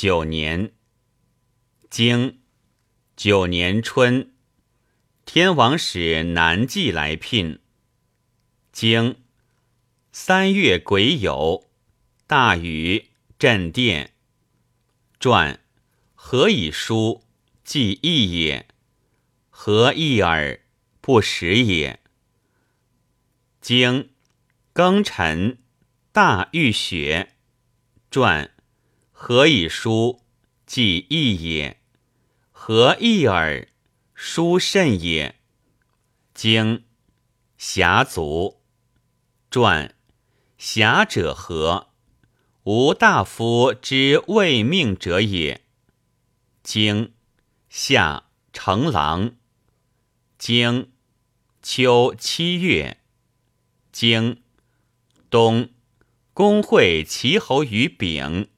九年，经九年春，天王使南纪来聘。经三月癸酉，大雨，震电。传何以书？既义也。何义耳？不食也。经庚辰，大遇雪。传何以书？既义也。何义耳？书甚也。经瑕卒。传侠者何？吾大夫之未命者也。经夏成郎。经秋七月。经冬公会齐侯于丙。